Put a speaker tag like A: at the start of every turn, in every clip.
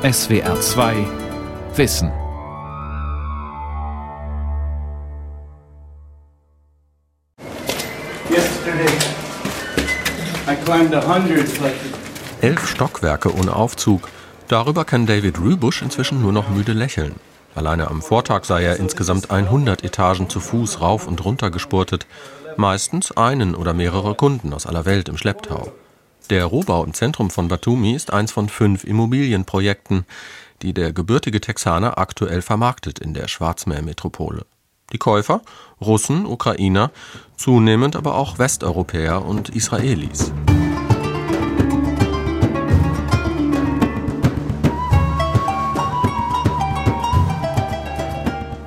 A: SWR 2 Wissen.
B: Elf Stockwerke ohne Aufzug. Darüber kann David Rübusch inzwischen nur noch müde lächeln. Alleine am Vortag sei er insgesamt 100 Etagen zu Fuß rauf und runter gespurtet. Meistens einen oder mehrere Kunden aus aller Welt im Schlepptau. Der Rohbau im Zentrum von Batumi ist eins von fünf Immobilienprojekten, die der gebürtige Texaner aktuell vermarktet in der Schwarzmeermetropole. Die Käufer? Russen, Ukrainer, zunehmend aber auch Westeuropäer und Israelis.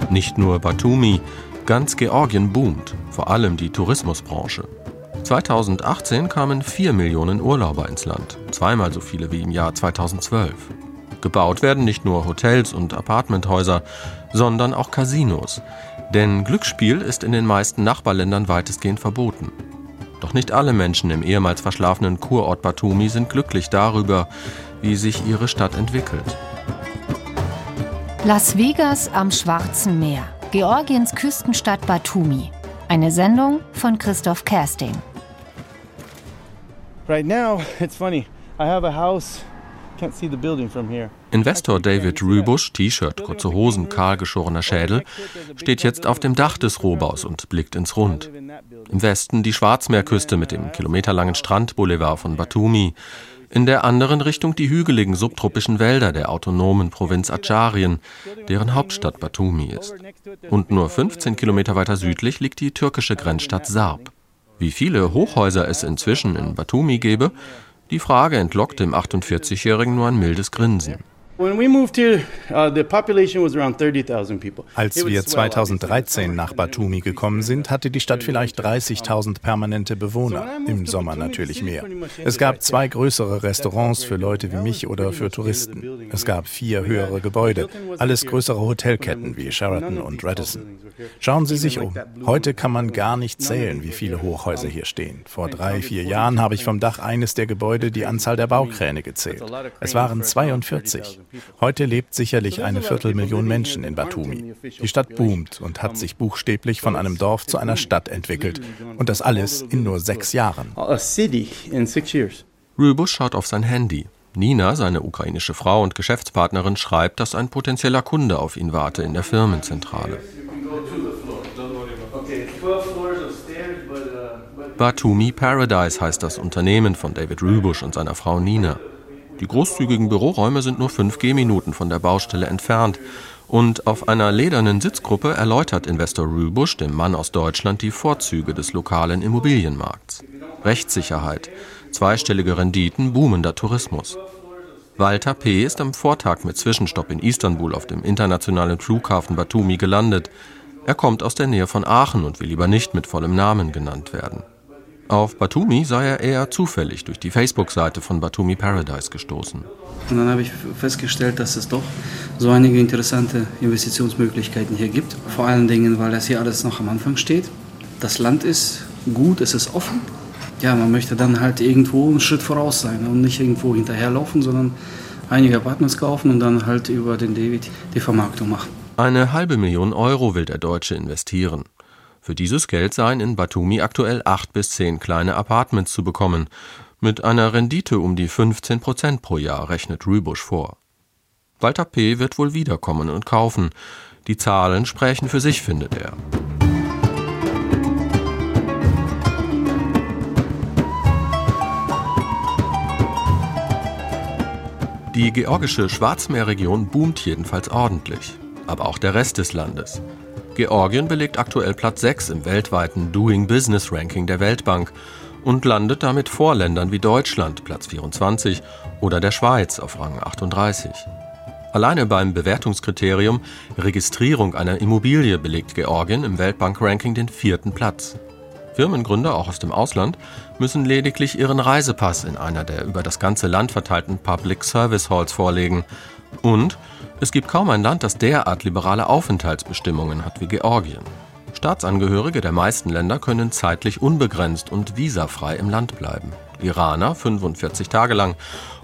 B: Nicht nur Batumi, ganz Georgien boomt, vor allem die Tourismusbranche. 2018 kamen 4 Millionen Urlauber ins Land, zweimal so viele wie im Jahr 2012. Gebaut werden nicht nur Hotels und Apartmenthäuser, sondern auch Casinos. Denn Glücksspiel ist in den meisten Nachbarländern weitestgehend verboten. Doch nicht alle Menschen im ehemals verschlafenen Kurort Batumi sind glücklich darüber, wie sich ihre Stadt entwickelt.
C: Las Vegas am Schwarzen Meer, Georgiens Küstenstadt Batumi. Eine Sendung von Christoph Kersting.
B: Right now, it's funny. I have a house. Investor David Rübusch, T-Shirt, kurze Hosen, kahlgeschorener Schädel, steht jetzt auf dem Dach des Rohbaus und blickt ins Rund. Im Westen die Schwarzmeerküste mit dem kilometerlangen Strandboulevard von Batumi, in der anderen Richtung die hügeligen subtropischen Wälder der autonomen Provinz Acharien, deren Hauptstadt Batumi ist. Und nur 15 Kilometer weiter südlich liegt die türkische Grenzstadt Sarp. Wie viele Hochhäuser es inzwischen in Batumi gäbe, die Frage entlockt dem 48-Jährigen nur ein mildes Grinsen.
D: Uh, Als wir 2013 nach Batumi gekommen sind, hatte die Stadt vielleicht 30.000 permanente Bewohner, im Sommer natürlich mehr. Es gab zwei größere Restaurants für Leute wie mich oder für Touristen. Es gab vier höhere Gebäude, alles größere Hotelketten wie Sheraton und Radisson. Schauen Sie sich um. Heute kann man gar nicht zählen, wie viele Hochhäuser hier stehen. Vor drei, vier Jahren habe ich vom Dach eines der Gebäude die Anzahl der Baukräne gezählt. Es waren 42. Heute lebt sicherlich eine Viertelmillion Menschen in Batumi. Die Stadt boomt und hat sich buchstäblich von einem Dorf zu einer Stadt entwickelt. Und das alles in nur sechs Jahren.
B: Rübusch schaut auf sein Handy. Nina, seine ukrainische Frau und Geschäftspartnerin, schreibt, dass ein potenzieller Kunde auf ihn warte in der Firmenzentrale. Batumi Paradise heißt das Unternehmen von David Rübusch und seiner Frau Nina. Die großzügigen Büroräume sind nur fünf Gehminuten von der Baustelle entfernt. Und auf einer ledernen Sitzgruppe erläutert Investor Rübusch dem Mann aus Deutschland die Vorzüge des lokalen Immobilienmarkts. Rechtssicherheit, zweistellige Renditen, boomender Tourismus. Walter P. ist am Vortag mit Zwischenstopp in Istanbul auf dem internationalen Flughafen Batumi gelandet. Er kommt aus der Nähe von Aachen und will lieber nicht mit vollem Namen genannt werden. Auf Batumi sei er eher zufällig durch die Facebook-Seite von Batumi Paradise gestoßen.
E: Und dann habe ich festgestellt, dass es doch so einige interessante Investitionsmöglichkeiten hier gibt. Vor allen Dingen, weil das hier alles noch am Anfang steht. Das Land ist gut, es ist offen. Ja, man möchte dann halt irgendwo einen Schritt voraus sein und nicht irgendwo hinterherlaufen, sondern einige Apartments kaufen und dann halt über den David die Vermarktung machen.
B: Eine halbe Million Euro will der Deutsche investieren. Für dieses Geld seien in Batumi aktuell acht bis zehn kleine Apartments zu bekommen. Mit einer Rendite um die 15 Prozent pro Jahr rechnet Rübusch vor. Walter P. wird wohl wiederkommen und kaufen. Die Zahlen sprechen für sich, findet er. Die georgische Schwarzmeerregion boomt jedenfalls ordentlich, aber auch der Rest des Landes. Georgien belegt aktuell Platz 6 im weltweiten Doing Business Ranking der Weltbank und landet damit vor Ländern wie Deutschland Platz 24 oder der Schweiz auf Rang 38. Alleine beim Bewertungskriterium Registrierung einer Immobilie belegt Georgien im Weltbank-Ranking den vierten Platz. Firmengründer, auch aus dem Ausland, müssen lediglich ihren Reisepass in einer der über das ganze Land verteilten Public Service Halls vorlegen. Und es gibt kaum ein Land, das derart liberale Aufenthaltsbestimmungen hat wie Georgien. Staatsangehörige der meisten Länder können zeitlich unbegrenzt und visafrei im Land bleiben. Iraner 45 Tage lang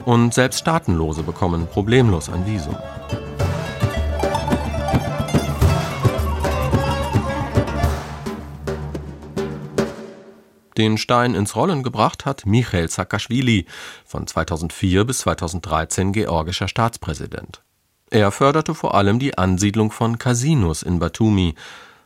B: und selbst Staatenlose bekommen problemlos ein Visum. Den Stein ins Rollen gebracht hat Michail Saakashvili, von 2004 bis 2013 georgischer Staatspräsident. Er förderte vor allem die Ansiedlung von Casinos in Batumi,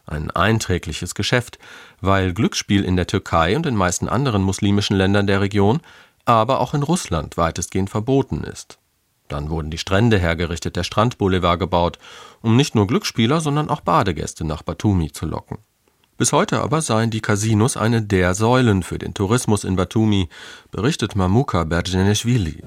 B: ein einträgliches Geschäft, weil Glücksspiel in der Türkei und den meisten anderen muslimischen Ländern der Region, aber auch in Russland weitestgehend verboten ist. Dann wurden die Strände hergerichtet, der Strandboulevard gebaut, um nicht nur Glücksspieler, sondern auch Badegäste nach Batumi zu locken. Bis heute aber seien die Casinos eine der Säulen für den Tourismus in Batumi, berichtet Mamuka Bergeneshvili.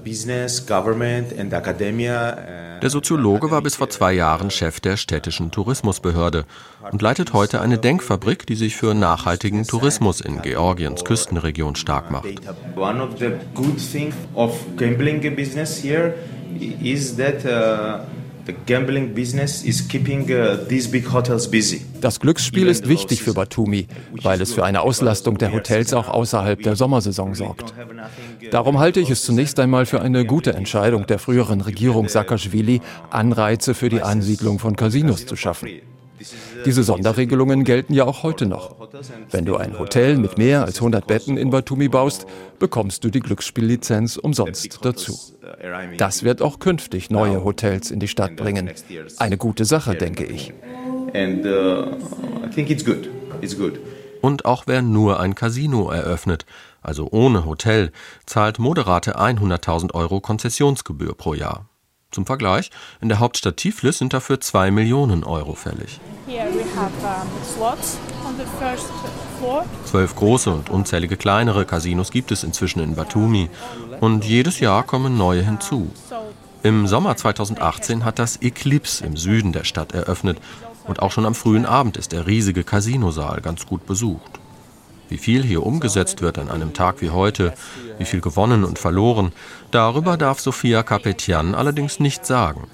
B: Der Soziologe war bis vor zwei Jahren Chef der städtischen Tourismusbehörde und leitet heute eine Denkfabrik, die sich für nachhaltigen Tourismus in Georgiens Küstenregion stark macht. One uh, Uh,
F: das Glücksspiel ist wichtig für Batumi, weil es für eine Auslastung der Hotels auch außerhalb der Sommersaison sorgt. Darum halte ich es zunächst einmal für eine gute Entscheidung der früheren Regierung Saakashvili, Anreize für die Ansiedlung von Casinos zu schaffen. Diese Sonderregelungen gelten ja auch heute noch. Wenn du ein Hotel mit mehr als 100 Betten in Batumi baust, bekommst du die Glücksspiellizenz umsonst dazu. Das wird auch künftig neue Hotels in die Stadt bringen. Eine gute Sache, denke ich.
B: Und auch wer nur ein Casino eröffnet, also ohne Hotel, zahlt moderate 100.000 Euro Konzessionsgebühr pro Jahr. Zum Vergleich, in der Hauptstadt Tiflis sind dafür 2 Millionen Euro fällig. Zwölf große und unzählige kleinere Casinos gibt es inzwischen in Batumi und jedes Jahr kommen neue hinzu. Im Sommer 2018 hat das Eclipse im Süden der Stadt eröffnet und auch schon am frühen Abend ist der riesige Casinosaal ganz gut besucht. Wie viel hier umgesetzt wird an einem Tag wie heute, wie viel gewonnen und verloren, darüber darf Sophia Kapetian allerdings nicht sagen.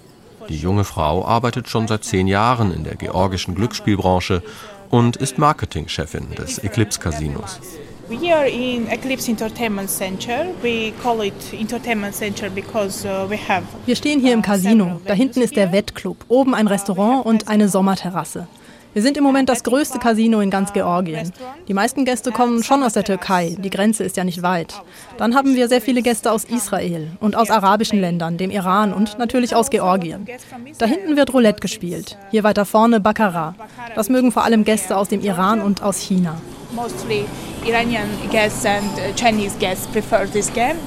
B: Die junge Frau arbeitet schon seit zehn Jahren in der georgischen Glücksspielbranche und ist Marketingchefin des Eclipse Casinos.
G: We are in Eclipse Entertainment Center. We call it Entertainment Center because uh, we have.
H: Wir stehen hier im Casino. Da hinten ist der Wettclub, oben ein Restaurant und eine Sommerterrasse. Wir sind im Moment das größte Casino in ganz Georgien. Die meisten Gäste kommen schon aus der Türkei, die Grenze ist ja nicht weit. Dann haben wir sehr viele Gäste aus Israel und aus arabischen Ländern, dem Iran und natürlich aus Georgien. Da hinten wird Roulette gespielt, hier weiter vorne Baccarat. Das mögen vor allem Gäste aus dem Iran und aus China. Mostly Iranian guests and uh, Chinese guests prefer this game.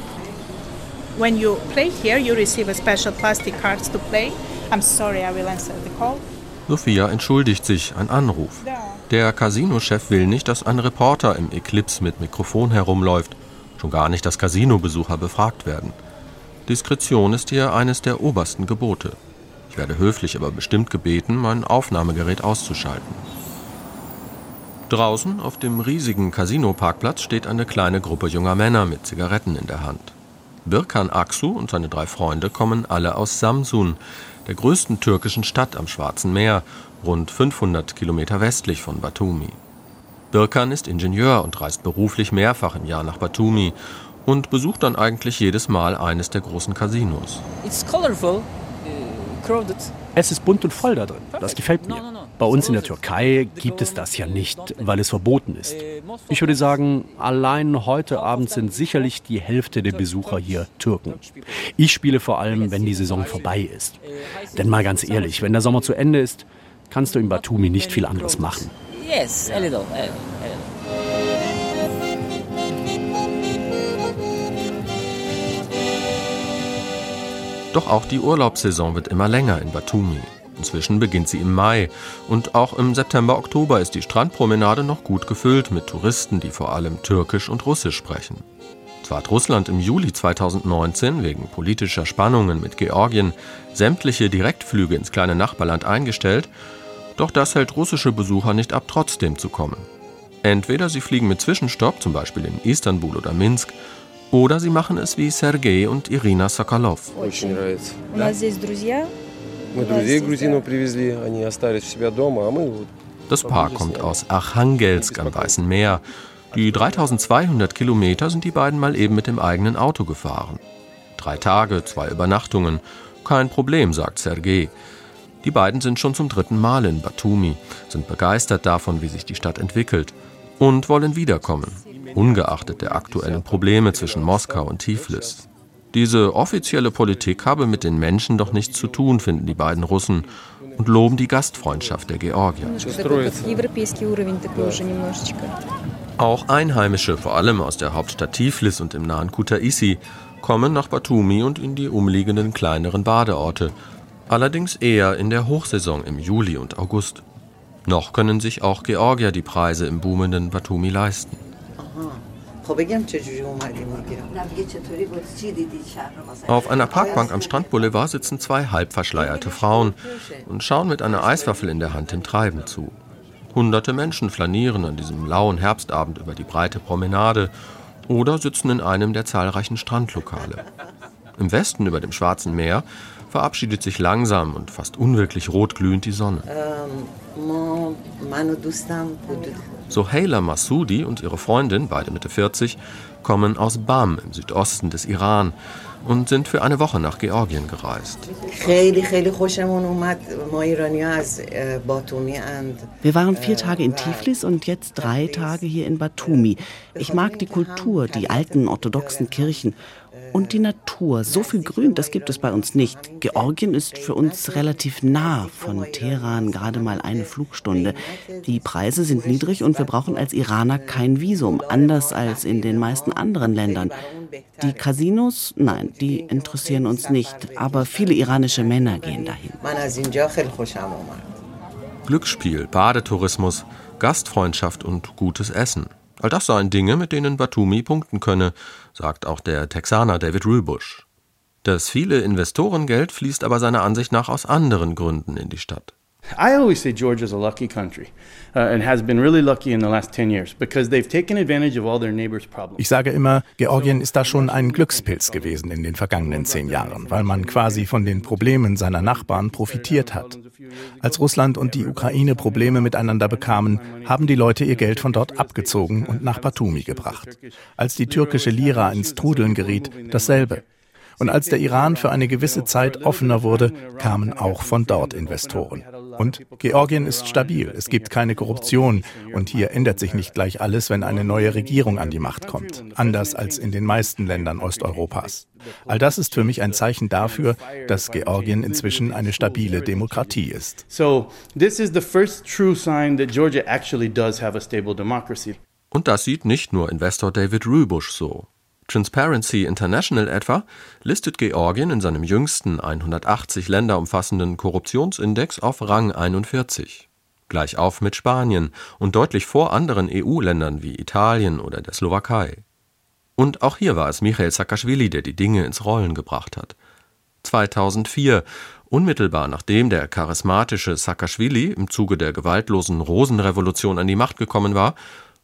H: When you play here, you receive a special plastic cards to play. I'm sorry, I will answer the call.
B: Sophia entschuldigt sich, ein Anruf. Der Casinochef will nicht, dass ein Reporter im Eclipse mit Mikrofon herumläuft, schon gar nicht, dass Casinobesucher befragt werden. Diskretion ist hier eines der obersten Gebote. Ich werde höflich, aber bestimmt gebeten, mein Aufnahmegerät auszuschalten. Draußen auf dem riesigen Casino-Parkplatz steht eine kleine Gruppe junger Männer mit Zigaretten in der Hand. Birkan Aksu und seine drei Freunde kommen alle aus Samsun, der größten türkischen Stadt am Schwarzen Meer, rund 500 Kilometer westlich von Batumi. Birkan ist Ingenieur und reist beruflich mehrfach im Jahr nach Batumi und besucht dann eigentlich jedes Mal eines der großen Casinos. It's colorful,
I: uh, crowded. Es ist bunt und voll da drin. Das gefällt mir. Bei uns in der Türkei gibt es das ja nicht, weil es verboten ist. Ich würde sagen, allein heute Abend sind sicherlich die Hälfte der Besucher hier Türken. Ich spiele vor allem, wenn die Saison vorbei ist. Denn mal ganz ehrlich, wenn der Sommer zu Ende ist, kannst du in Batumi nicht viel anderes machen. Yes, a little, a little.
B: Doch auch die Urlaubssaison wird immer länger in Batumi. Inzwischen beginnt sie im Mai und auch im September, Oktober ist die Strandpromenade noch gut gefüllt mit Touristen, die vor allem Türkisch und Russisch sprechen. Zwar hat Russland im Juli 2019 wegen politischer Spannungen mit Georgien sämtliche Direktflüge ins kleine Nachbarland eingestellt, doch das hält russische Besucher nicht ab, trotzdem zu kommen. Entweder sie fliegen mit Zwischenstopp, zum Beispiel in Istanbul oder Minsk, oder sie machen es wie Sergei und Irina Sokolov. Das Paar kommt aus Archangelsk am Weißen Meer, Die 3200 Kilometer sind die beiden mal eben mit dem eigenen Auto gefahren. Drei Tage, zwei Übernachtungen. Kein Problem, sagt Sergei. Die beiden sind schon zum dritten Mal in Batumi, sind begeistert davon, wie sich die Stadt entwickelt und wollen wiederkommen, ungeachtet der aktuellen Probleme zwischen Moskau und Tiflis. Diese offizielle Politik habe mit den Menschen doch nichts zu tun, finden die beiden Russen und loben die Gastfreundschaft der Georgier. Auch Einheimische, vor allem aus der Hauptstadt Tiflis und im nahen Kutaisi, kommen nach Batumi und in die umliegenden kleineren Badeorte, allerdings eher in der Hochsaison im Juli und August. Noch können sich auch Georgier die Preise im boomenden Batumi leisten. Auf einer Parkbank am Strandboulevard sitzen zwei halbverschleierte Frauen und schauen mit einer Eiswaffel in der Hand dem Treiben zu. Hunderte Menschen flanieren an diesem lauen Herbstabend über die breite Promenade oder sitzen in einem der zahlreichen Strandlokale. Im Westen über dem Schwarzen Meer verabschiedet sich langsam und fast unwirklich rotglühend die Sonne. Soheila Massoudi und ihre Freundin, beide Mitte 40, kommen aus Bam im Südosten des Iran und sind für eine Woche nach Georgien gereist.
J: Wir waren vier Tage in Tiflis und jetzt drei Tage hier in Batumi. Ich mag die Kultur, die alten orthodoxen Kirchen und die Natur. So viel Grün, das gibt es bei uns nicht. Georgien ist für uns relativ nah von Teheran, gerade mal eine Flugstunde. Die Preise sind niedrig und wir brauchen als Iraner kein Visum, anders als in den meisten anderen Ländern. Die Casinos, nein, die interessieren uns nicht, aber viele iranische Männer gehen dahin.
B: Glücksspiel, Badetourismus, Gastfreundschaft und gutes Essen. All das seien Dinge, mit denen Batumi punkten könne, sagt auch der Texaner David Rübusch. Das viele Investorengeld fließt aber seiner Ansicht nach aus anderen Gründen in die Stadt. I always say Georgia's a lucky country uh, and has been really lucky in the last 10 years because they've taken advantage of all their neighbors' problems.
D: Ich sage immer, Georgien ist da schon ein Glückspilz gewesen in den vergangenen zehn Jahren, weil man quasi von den Problemen seiner Nachbarn profitiert hat. Als Russland und die Ukraine Probleme miteinander bekamen, haben die Leute ihr Geld von dort abgezogen und nach Batumi gebracht. Als die türkische Lira ins Trudeln geriet, dasselbe. Und als der Iran für eine gewisse Zeit offener wurde, kamen auch von dort Investoren. Und Georgien ist stabil, es gibt keine Korruption und hier ändert sich nicht gleich alles, wenn eine neue Regierung an die Macht kommt, anders als in den meisten Ländern Osteuropas. All das ist für mich ein Zeichen dafür, dass Georgien inzwischen eine stabile Demokratie ist. So, this is the first true sign that Georgia actually does have a stable democracy.
B: Und das sieht nicht nur Investor David Rübusch so. Transparency International etwa listet Georgien in seinem jüngsten 180 Länder umfassenden Korruptionsindex auf Rang 41, gleich auf mit Spanien und deutlich vor anderen EU-Ländern wie Italien oder der Slowakei. Und auch hier war es Michael Saakashvili, der die Dinge ins Rollen gebracht hat. 2004, unmittelbar nachdem der charismatische Saakashvili im Zuge der gewaltlosen Rosenrevolution an die Macht gekommen war,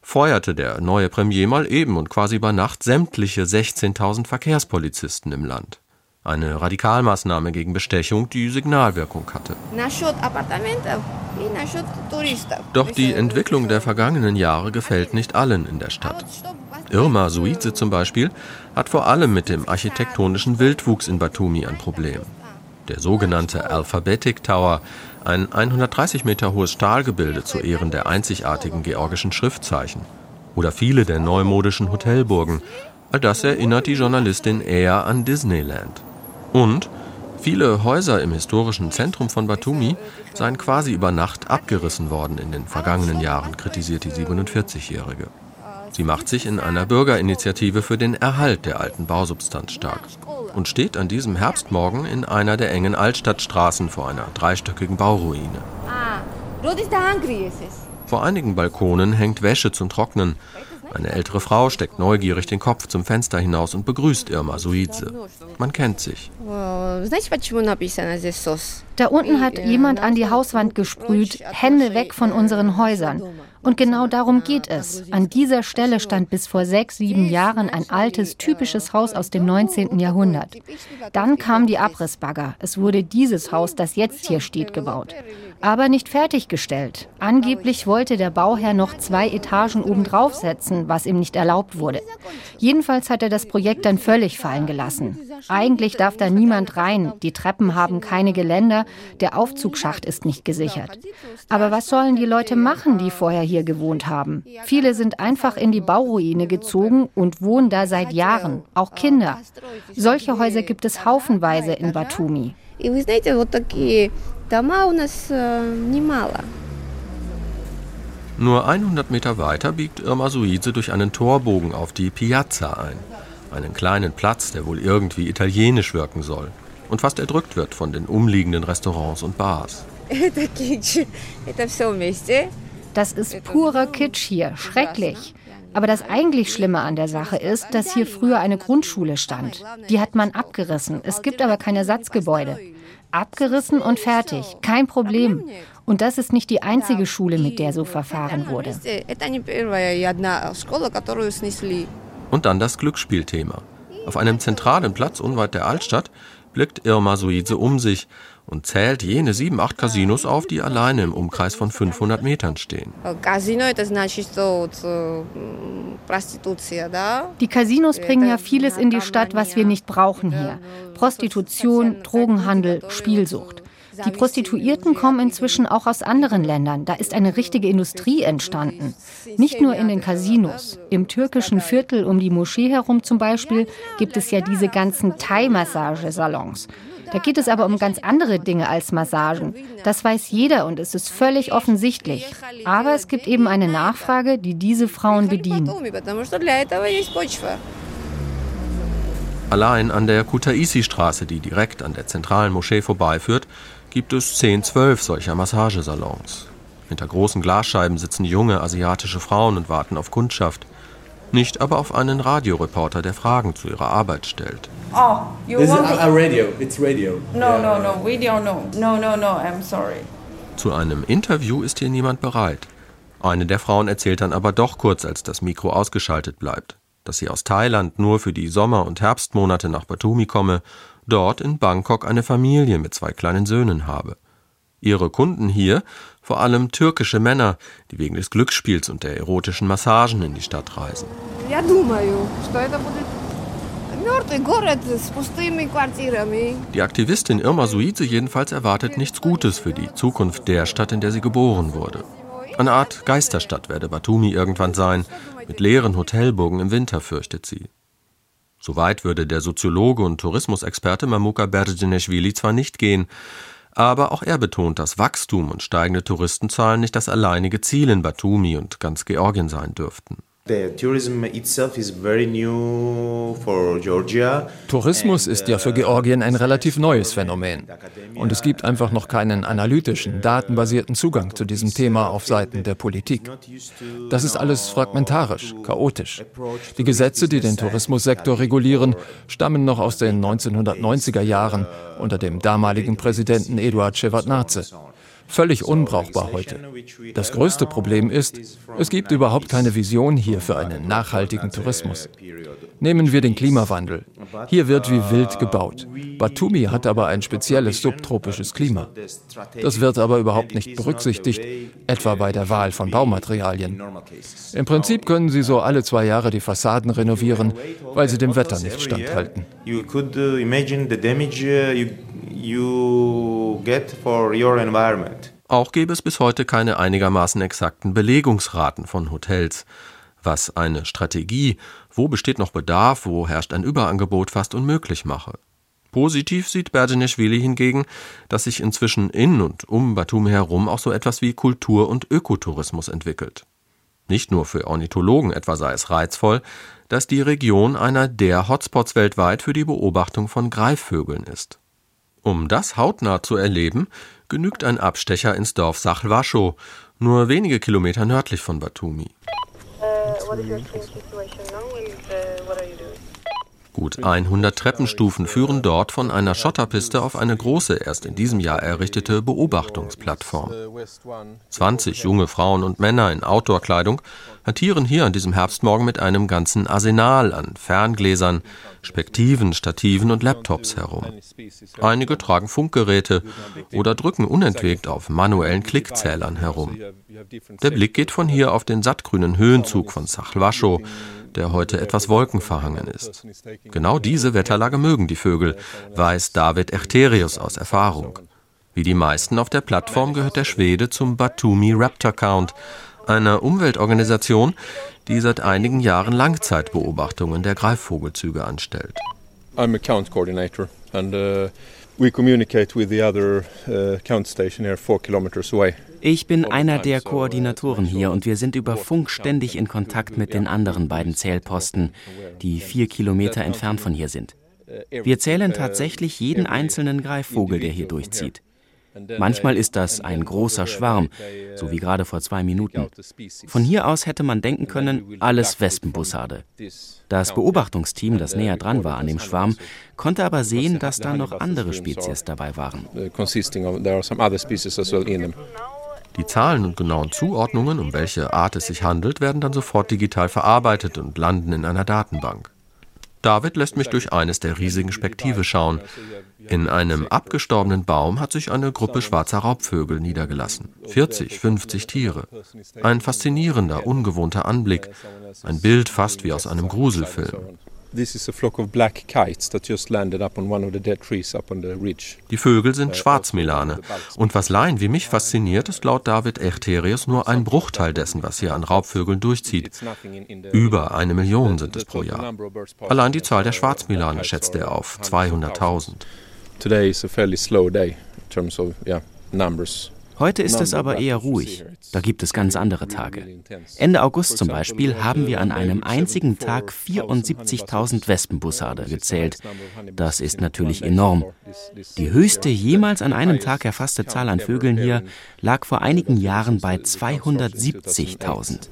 B: feuerte der neue Premier mal eben und quasi über Nacht sämtliche 16.000 Verkehrspolizisten im Land. Eine Radikalmaßnahme gegen Bestechung, die Signalwirkung hatte. Doch die Entwicklung der vergangenen Jahre gefällt nicht allen in der Stadt. Irma Suize zum Beispiel hat vor allem mit dem architektonischen Wildwuchs in Batumi ein Problem. Der sogenannte Alphabetic Tower ein 130 Meter hohes Stahlgebilde zu Ehren der einzigartigen georgischen Schriftzeichen oder viele der neumodischen Hotelburgen. All das erinnert die Journalistin eher an Disneyland. Und viele Häuser im historischen Zentrum von Batumi seien quasi über Nacht abgerissen worden in den vergangenen Jahren, kritisiert die 47-Jährige. Sie macht sich in einer Bürgerinitiative für den Erhalt der alten Bausubstanz stark und steht an diesem Herbstmorgen in einer der engen Altstadtstraßen vor einer dreistöckigen Bauruine. Ah, vor einigen Balkonen hängt Wäsche zum Trocknen. Eine ältere Frau steckt neugierig den Kopf zum Fenster hinaus und begrüßt Irma Suize. Man kennt sich.
C: Da unten hat jemand an die Hauswand gesprüht, Hände weg von unseren Häusern. Und genau darum geht es. An dieser Stelle stand bis vor sechs, sieben Jahren ein altes, typisches Haus aus dem 19. Jahrhundert. Dann kam die Abrissbagger. Es wurde dieses Haus, das jetzt hier steht, gebaut. Aber nicht fertiggestellt. Angeblich wollte der Bauherr noch zwei Etagen obendrauf setzen, was ihm nicht erlaubt wurde. Jedenfalls hat er das Projekt dann völlig fallen gelassen. Eigentlich darf da niemand rein, die Treppen haben keine Geländer, der Aufzugsschacht ist nicht gesichert. Aber was sollen die Leute machen, die vorher hier gewohnt haben? Viele sind einfach in die Bauruine gezogen und wohnen da seit Jahren, auch Kinder. Solche Häuser gibt es haufenweise in Batumi.
B: Nur 100 Meter weiter biegt Irma Suize durch einen Torbogen auf die Piazza ein. Einen kleinen Platz, der wohl irgendwie italienisch wirken soll und fast erdrückt wird von den umliegenden Restaurants und Bars.
C: Das ist purer Kitsch hier, schrecklich. Aber das eigentlich Schlimme an der Sache ist, dass hier früher eine Grundschule stand. Die hat man abgerissen. Es gibt aber kein Ersatzgebäude. Abgerissen und fertig, kein Problem. Und das ist nicht die einzige Schule, mit der so verfahren wurde.
B: Und dann das Glücksspielthema. Auf einem zentralen Platz unweit der Altstadt blickt Irma Suize um sich und zählt jene sieben, acht Casinos auf, die alleine im Umkreis von 500 Metern stehen.
C: Die Casinos bringen ja vieles in die Stadt, was wir nicht brauchen hier. Prostitution, Drogenhandel, Spielsucht. Die Prostituierten kommen inzwischen auch aus anderen Ländern. Da ist eine richtige Industrie entstanden. Nicht nur in den Casinos. Im türkischen Viertel um die Moschee herum zum Beispiel gibt es ja diese ganzen Thai-Massagesalons. Da geht es aber um ganz andere Dinge als Massagen. Das weiß jeder und es ist völlig offensichtlich. Aber es gibt eben eine Nachfrage, die diese Frauen bedienen.
B: Allein an der Kutaisi-Straße, die direkt an der zentralen Moschee vorbeiführt, gibt es 10, 12 solcher Massagesalons. Hinter großen Glasscheiben sitzen junge asiatische Frauen und warten auf Kundschaft. Nicht aber auf einen Radioreporter, der Fragen zu ihrer Arbeit stellt.
K: Oh, you This want is a, a radio. It's radio. No, yeah. no, no, video, no. No, no, no, I'm sorry.
B: Zu einem Interview ist hier niemand bereit. Eine der Frauen erzählt dann aber doch kurz, als das Mikro ausgeschaltet bleibt, dass sie aus Thailand nur für die Sommer- und Herbstmonate nach Batumi komme dort in Bangkok eine Familie mit zwei kleinen Söhnen habe. Ihre Kunden hier vor allem türkische Männer, die wegen des Glücksspiels und der erotischen Massagen in die Stadt reisen. Die Aktivistin Irma Suize jedenfalls erwartet nichts Gutes für die Zukunft der Stadt, in der sie geboren wurde. Eine Art Geisterstadt werde Batumi irgendwann sein, mit leeren Hotelburgen im Winter, fürchtet sie. Soweit würde der Soziologe und Tourismusexperte Mamuka Berdineschwili zwar nicht gehen, aber auch er betont, dass Wachstum und steigende Touristenzahlen nicht das alleinige Ziel in Batumi und ganz Georgien sein dürften.
F: Tourismus ist ja für Georgien ein relativ neues Phänomen. Und es gibt einfach noch keinen analytischen, datenbasierten Zugang zu diesem Thema auf Seiten der Politik. Das ist alles fragmentarisch, chaotisch. Die Gesetze, die den Tourismussektor regulieren, stammen noch aus den 1990er Jahren unter dem damaligen Präsidenten Eduard Shevardnadze völlig unbrauchbar heute. Das größte Problem ist, es gibt überhaupt keine Vision hier für einen nachhaltigen Tourismus. Nehmen wir den Klimawandel. Hier wird wie wild gebaut. Batumi hat aber ein spezielles subtropisches Klima. Das wird aber überhaupt nicht berücksichtigt, etwa bei der Wahl von Baumaterialien. Im Prinzip können Sie so alle zwei Jahre die Fassaden renovieren, weil sie dem Wetter nicht standhalten. You could imagine the damage
B: you get for your environment. Auch gäbe es bis heute keine einigermaßen exakten Belegungsraten von Hotels, was eine Strategie, wo besteht noch Bedarf, wo herrscht ein Überangebot, fast unmöglich mache. Positiv sieht Berdineschwili hingegen, dass sich inzwischen in und um Batumi herum auch so etwas wie Kultur- und Ökotourismus entwickelt. Nicht nur für Ornithologen etwa sei es reizvoll, dass die Region einer der Hotspots weltweit für die Beobachtung von Greifvögeln ist. Um das hautnah zu erleben, genügt ein Abstecher ins Dorf Sachlwaschow, nur wenige Kilometer nördlich von Batumi. what is your team situation? Gut 100 Treppenstufen führen dort von einer Schotterpiste auf eine große, erst in diesem Jahr errichtete Beobachtungsplattform. 20 junge Frauen und Männer in Outdoor-Kleidung hantieren hier an diesem Herbstmorgen mit einem ganzen Arsenal an Ferngläsern, Spektiven, Stativen und Laptops herum. Einige tragen Funkgeräte oder drücken unentwegt auf manuellen Klickzählern herum. Der Blick geht von hier auf den sattgrünen Höhenzug von Sachlwaschow, der heute etwas wolkenverhangen ist. Genau diese Wetterlage mögen die Vögel, weiß David Echterius aus Erfahrung. Wie die meisten auf der Plattform gehört der Schwede zum Batumi Raptor Count, einer Umweltorganisation, die seit einigen Jahren Langzeitbeobachtungen der Greifvogelzüge anstellt. I'm a count coordinator and uh, we communicate with the other uh, count station here four kilometers away.
L: Ich bin einer der Koordinatoren hier und wir sind über Funk ständig in Kontakt mit den anderen beiden Zählposten, die vier Kilometer entfernt von hier sind. Wir zählen tatsächlich jeden einzelnen Greifvogel, der hier durchzieht. Manchmal ist das ein großer Schwarm, so wie gerade vor zwei Minuten. Von hier aus hätte man denken können, alles Wespenbussarde. Das Beobachtungsteam, das näher dran war an dem Schwarm, konnte aber sehen, dass da noch andere Spezies dabei waren.
B: Die Zahlen und genauen Zuordnungen, um welche Art es sich handelt, werden dann sofort digital verarbeitet und landen in einer Datenbank. David lässt mich durch eines der riesigen Spektive schauen. In einem abgestorbenen Baum hat sich eine Gruppe schwarzer Raubvögel niedergelassen. 40, 50 Tiere. Ein faszinierender, ungewohnter Anblick. Ein Bild fast wie aus einem Gruselfilm. Die Vögel sind Schwarzmelane. Und was Laien wie mich fasziniert, ist laut David Echterius nur ein Bruchteil dessen, was hier an Raubvögeln durchzieht. Über eine Million sind es pro Jahr. Allein die Zahl der Schwarzmelane schätzt er auf 200.000. Today is a fairly slow day in terms of yeah, numbers.
L: Heute ist es aber eher ruhig. Da gibt es ganz andere Tage. Ende August zum Beispiel haben wir an einem einzigen Tag 74.000 Wespenbussarde gezählt. Das ist natürlich enorm. Die höchste jemals an einem Tag erfasste Zahl an Vögeln hier lag vor einigen Jahren bei 270.000.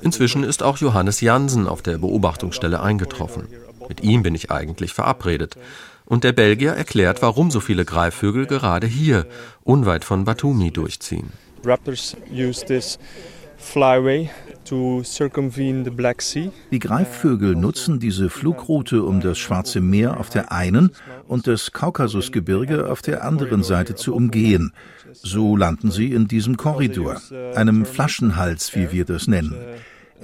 B: Inzwischen ist auch Johannes Jansen auf der Beobachtungsstelle eingetroffen. Mit ihm bin ich eigentlich verabredet. Und der Belgier erklärt, warum so viele Greifvögel gerade hier, unweit von Batumi, durchziehen. Raptors use this
M: flyway die Greifvögel nutzen diese Flugroute, um das Schwarze Meer auf der einen und das Kaukasusgebirge auf der anderen Seite zu umgehen. So landen sie in diesem Korridor, einem Flaschenhals, wie wir das nennen.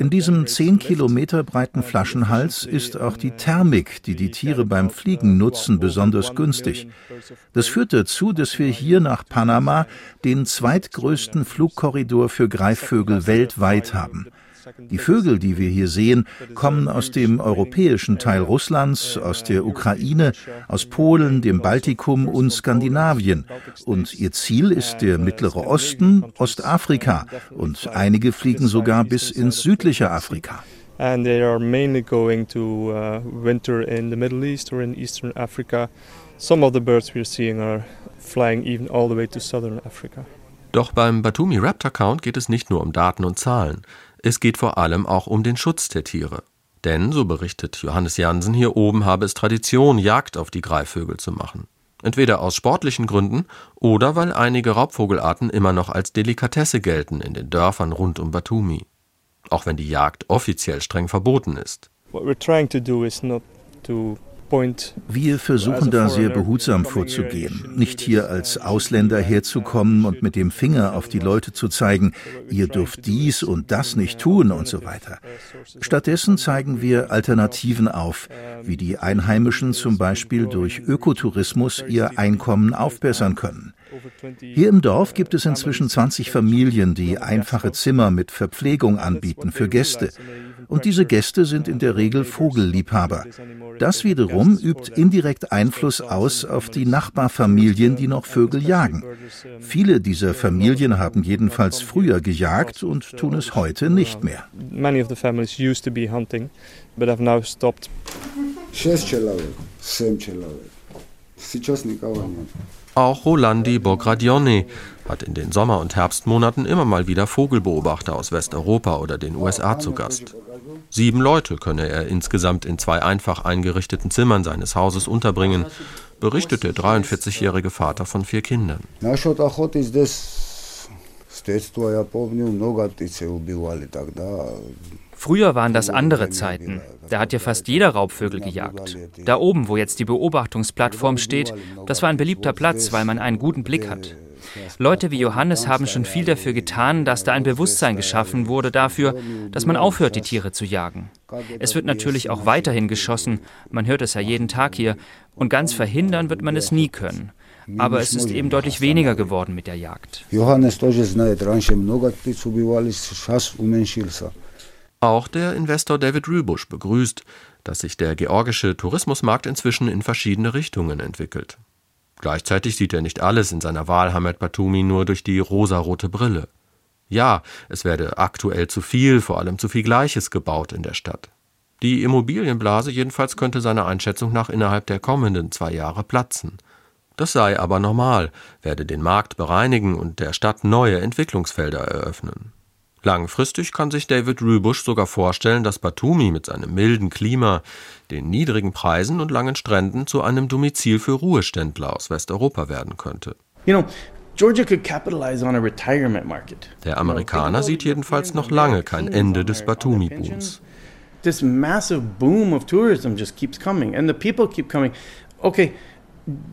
M: In diesem zehn Kilometer breiten Flaschenhals ist auch die Thermik, die die Tiere beim Fliegen nutzen, besonders günstig. Das führt dazu, dass wir hier nach Panama den zweitgrößten Flugkorridor für Greifvögel weltweit haben. Die Vögel, die wir hier sehen, kommen aus dem europäischen Teil Russlands, aus der Ukraine, aus Polen, dem Baltikum und Skandinavien. Und ihr Ziel ist der Mittlere Osten, Ostafrika. Und einige fliegen sogar bis ins südliche Afrika. And they are mainly going to uh, winter in the Middle East or in Eastern Africa. Some of the birds we're seeing are flying even all the way to southern Africa.
B: Doch beim Batumi Raptor Count geht es nicht nur um Daten und Zahlen. Es geht vor allem auch um den Schutz der Tiere. Denn, so berichtet Johannes Jansen, hier oben habe es Tradition, Jagd auf die Greifvögel zu machen. Entweder aus sportlichen Gründen oder weil einige Raubvogelarten immer noch als Delikatesse gelten in den Dörfern rund um Batumi. Auch wenn die Jagd offiziell streng verboten ist. What we're trying to do is not
M: to wir versuchen da sehr behutsam vorzugehen, nicht hier als Ausländer herzukommen und mit dem Finger auf die Leute zu zeigen, ihr dürft dies und das nicht tun und so weiter. Stattdessen zeigen wir Alternativen auf, wie die Einheimischen zum Beispiel durch Ökotourismus ihr Einkommen aufbessern können. Hier im Dorf gibt es inzwischen 20 Familien, die einfache Zimmer mit Verpflegung anbieten für Gäste. Und diese Gäste sind in der Regel Vogelliebhaber. Das wiederum übt indirekt Einfluss aus auf die Nachbarfamilien, die noch Vögel jagen. Viele dieser Familien haben jedenfalls früher gejagt und tun es heute nicht mehr. Many of the families used to be hunting, but have now stopped.
B: Auch Rolandi Bogradione hat in den Sommer- und Herbstmonaten immer mal wieder Vogelbeobachter aus Westeuropa oder den USA zu Gast. Sieben Leute könne er insgesamt in zwei einfach eingerichteten Zimmern seines Hauses unterbringen, berichtet der 43-jährige Vater von vier Kindern.
N: Früher waren das andere Zeiten. Da hat ja fast jeder Raubvögel gejagt. Da oben, wo jetzt die Beobachtungsplattform steht, das war ein beliebter Platz, weil man einen guten Blick hat. Leute wie Johannes haben schon viel dafür getan, dass da ein Bewusstsein geschaffen wurde dafür, dass man aufhört, die Tiere zu jagen. Es wird natürlich auch weiterhin geschossen, man hört es ja jeden Tag hier, und ganz verhindern wird man es nie können. Aber es ist eben deutlich weniger geworden mit der Jagd.
B: Auch der Investor David Rübusch begrüßt, dass sich der georgische Tourismusmarkt inzwischen in verschiedene Richtungen entwickelt. Gleichzeitig sieht er nicht alles in seiner Wahl Batumi nur durch die rosarote Brille. Ja, es werde aktuell zu viel, vor allem zu viel Gleiches gebaut in der Stadt. Die Immobilienblase jedenfalls könnte seiner Einschätzung nach innerhalb der kommenden zwei Jahre platzen. Das sei aber normal, werde den Markt bereinigen und der Stadt neue Entwicklungsfelder eröffnen. Langfristig kann sich David Rübusch sogar vorstellen, dass Batumi mit seinem milden Klima, den niedrigen Preisen und langen Stränden zu einem Domizil für Ruheständler aus Westeuropa werden könnte. Der Amerikaner sieht jedenfalls noch lange kein Ende des Batumi-Booms. This massive boom of tourism just keeps coming and the people keep coming.
D: Okay,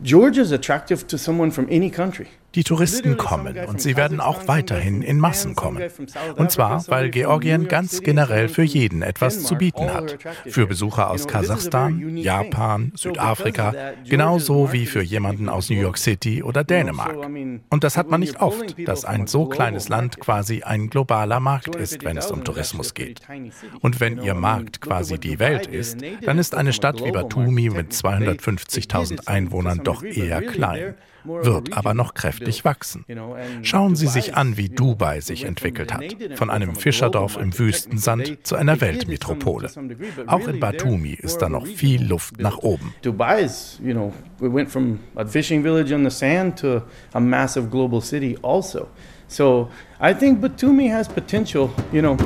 D: Georgia is attractive to someone from any country. Die Touristen kommen und sie werden auch weiterhin in Massen kommen. Und zwar, weil Georgien ganz generell für jeden etwas zu bieten hat. Für Besucher aus Kasachstan, Japan, Südafrika, genauso wie für jemanden aus New York City oder Dänemark. Und das hat man nicht oft, dass ein so kleines Land quasi ein globaler Markt ist, wenn es um Tourismus geht. Und wenn ihr Markt quasi die Welt ist, dann ist eine Stadt wie Batumi mit 250.000 Einwohnern doch eher klein wird aber noch kräftig wachsen. Schauen Sie sich an, wie Dubai sich entwickelt hat, von einem Fischerdorf im Wüstensand zu einer Weltmetropole. Auch in Batumi ist da noch viel Luft nach oben. Dubai is, you know, we went from a fishing village on the sand to a massive global city also. So I think Batumi has potential, you know.